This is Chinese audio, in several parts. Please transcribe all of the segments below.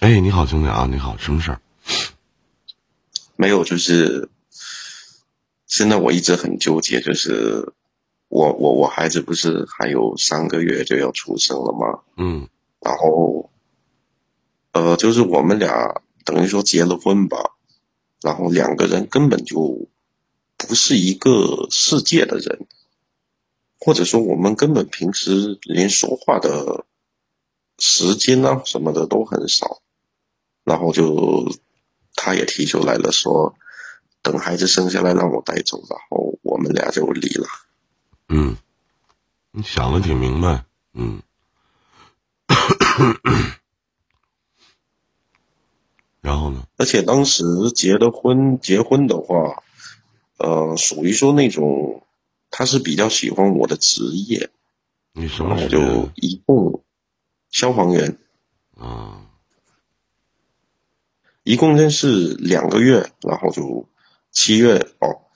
哎，你好，兄弟啊，你好，什么事儿？没有，就是现在我一直很纠结，就是我我我孩子不是还有三个月就要出生了吗？嗯然后，呃，就是我们俩等于说结了婚吧，然后两个人根本就不是一个世界的人，或者说我们根本平时连说话的时间啊什么的都很少，然后就他也提出来了说，等孩子生下来让我带走，然后我们俩就离了。嗯，你想的挺明白，嗯。然后呢？而且当时结的婚，结婚的话，呃，属于说那种，他是比较喜欢我的职业，你什么时间就？一共消防员，啊，一共认识两个月，然后就七月哦，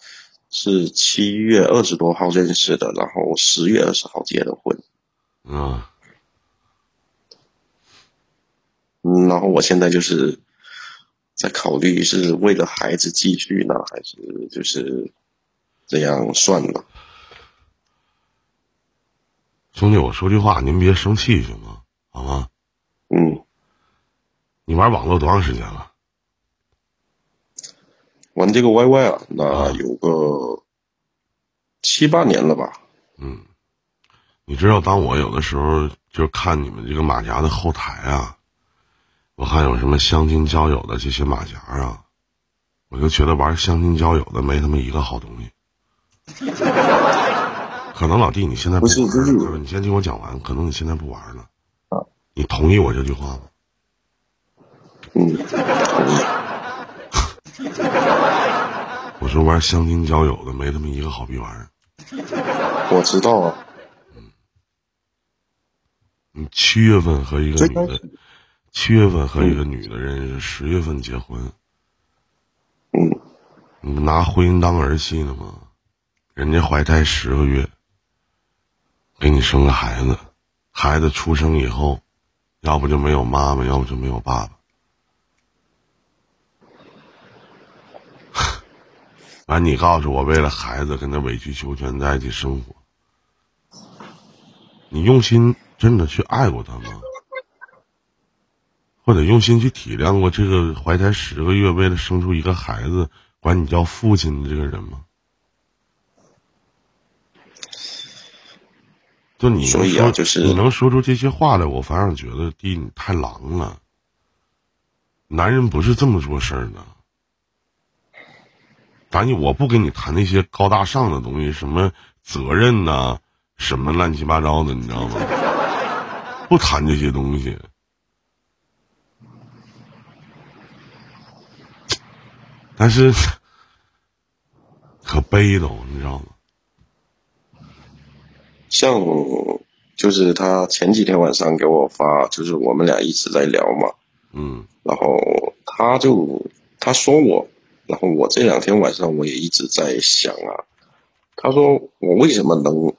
是七月二十多号认识的，然后十月二十号结的婚。啊，嗯，然后我现在就是在考虑是为了孩子继续呢，还是就是这样算了。兄弟，我说句话，您别生气行吗？好吗？嗯，你玩网络多长时间了？玩这个 YY 啊，那啊有个七八年了吧。嗯，你知道，当我有的时候就看你们这个马甲的后台啊，我看有什么相亲交友的这些马甲啊，我就觉得玩相亲交友的没他妈一个好东西。可能老弟你现在不是玩不是了你先听我讲完，可能你现在不玩了。啊你同意我这句话吗？嗯，同意。我说玩相亲交友的没他妈一个好逼玩意儿。我知道啊，嗯你七月份和一个女的七月份和一个女的认识，十月份结婚，嗯，你拿婚姻当儿戏呢吗？人家怀胎十个月，给你生个孩子，孩子出生以后，要不就没有妈妈，要不就没有爸爸。完，你告诉我，为了孩子跟他委曲求全在一起生活，你用心真的去爱过他吗？或者用心去体谅过这个怀胎十个月为了生出一个孩子管你叫父亲的这个人吗？就你说，啊就是你能说出这些话来，我反而觉得弟你太狼了。男人不是这么做事儿的。咱我不跟你谈那些高大上的东西，什么责任呐、什么乱七八糟的，你知道吗？不谈这些东西。但是可悲都，你知道吗？像就是他前几天晚上给我发，就是我们俩一直在聊嘛，嗯然后他就他说我，然后我这两天晚上我也一直在想啊，他说我为什么能，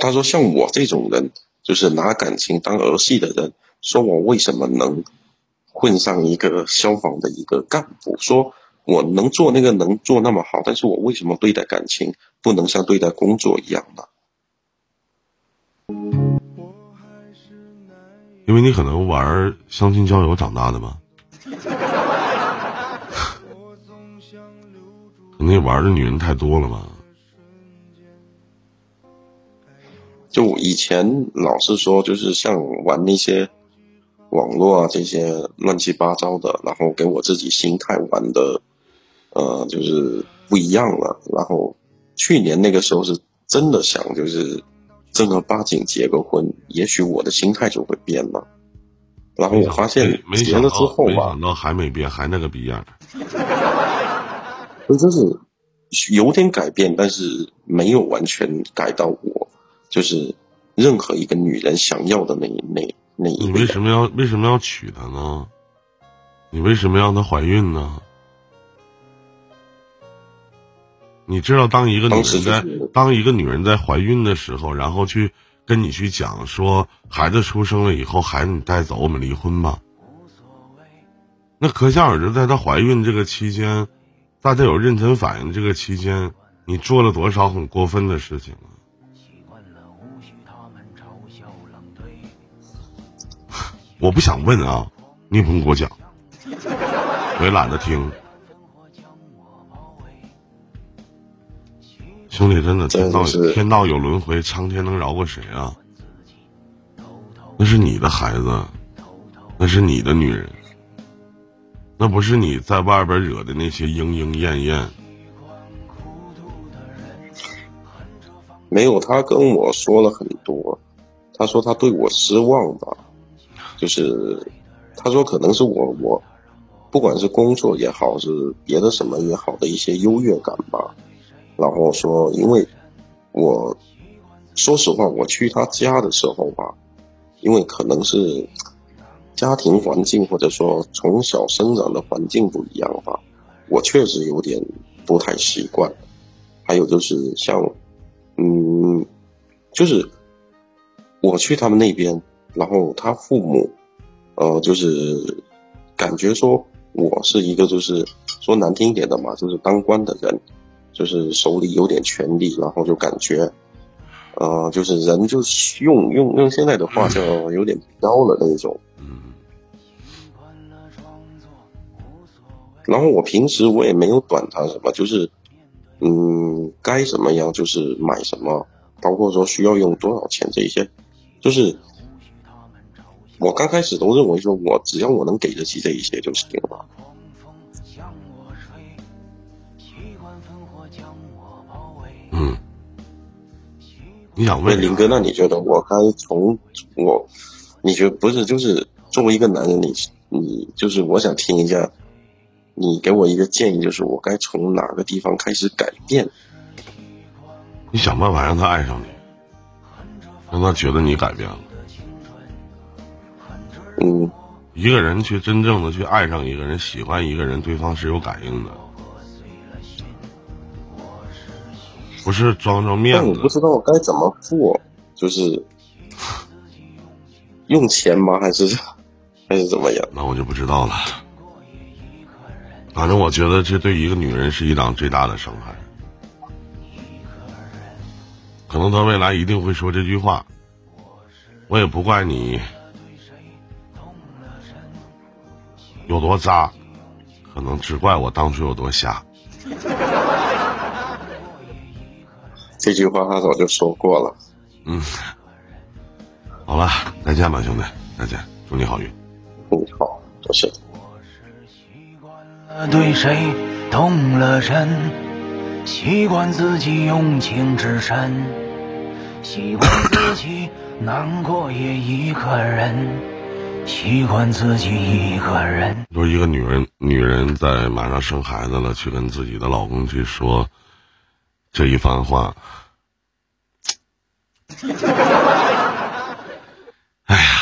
他说像我这种人，就是拿感情当儿戏的人，说我为什么能混上一个消防的一个干部，说我能做那个能做那么好，但是我为什么对待感情不能像对待工作一样呢？因为你可能玩相亲交友长大的吧，可能你玩的女人太多了吧。就以前老是说，就是像玩那些网络啊这些乱七八糟的，然后给我自己心态玩的，呃，就是不一样了。然后去年那个时候是真的想，就是正儿八经结个婚，也许我的心态就会变了。然后我发现结了之后吧没想，到还没变，还那个逼样儿。就就是有点改变，但是没有完全改到我就是任何一个女人想要的那那那一你为什么要为什么要娶她呢？你为什么让她怀孕呢？你知道，当一个女人在、当一个女人在怀孕的时候，然后去跟你去讲说孩子出生了以后，孩子你带走，我们离婚吧。那可想而知，在她怀孕这个期间，在她有认真反应这个期间，你做了多少很过分的事情啊！我不想问啊，你也不用给我讲，我也懒得听。兄弟，真的天道天道有轮回，苍天能饶过谁啊？那是你的孩子，那是你的女人，那不是你在外边惹的那些莺莺燕燕。没有，他跟我说了很多，他说他对我失望吧，就是他说可能是我我，不管是工作也好，是别的什么也好的一些优越感吧。然后说，因为我说实话，我去他家的时候吧，因为可能是家庭环境或者说从小生长的环境不一样吧，我确实有点不太习惯。还有就是像，嗯，就是我去他们那边，然后他父母，呃，就是感觉说我是一个就是说难听一点的嘛，就是当官的人。就是手里有点权力，然后就感觉，呃，就是人就是用用用现在的话叫有点飘了那种。嗯。然后我平时我也没有管他什么，就是，嗯，该怎么样就是买什么，包括说需要用多少钱这一些，就是，我刚开始都认为说我只要我能给得起这一些就行了。嗯，你想问林哥？那你觉得我该从我？你觉得不是？就是作为一个男人，你你就是我想听一下，你给我一个建议，就是我该从哪个地方开始改变？你想办法让他爱上你，让他觉得你改变了。嗯，一个人去真正的去爱上一个人，喜欢一个人，对方是有感应的。不是装装面子，但我不知道该怎么做，就是 用钱吗？还是还是怎么样？那我就不知道了。反正我觉得这对一个女人是一档最大的伤害。可能他未来一定会说这句话，我也不怪你有多渣，可能只怪我当初有多瞎。这句话他早就说过了。嗯，好了，再见吧，兄弟，再见，祝你好运。嗯，好，多谢。对谁动了真，习惯自己用情至深，习惯自己难过也一个人，习惯自己一个人。说一个女人，女人在马上生孩子了，去跟自己的老公去说这一番话。唉 呀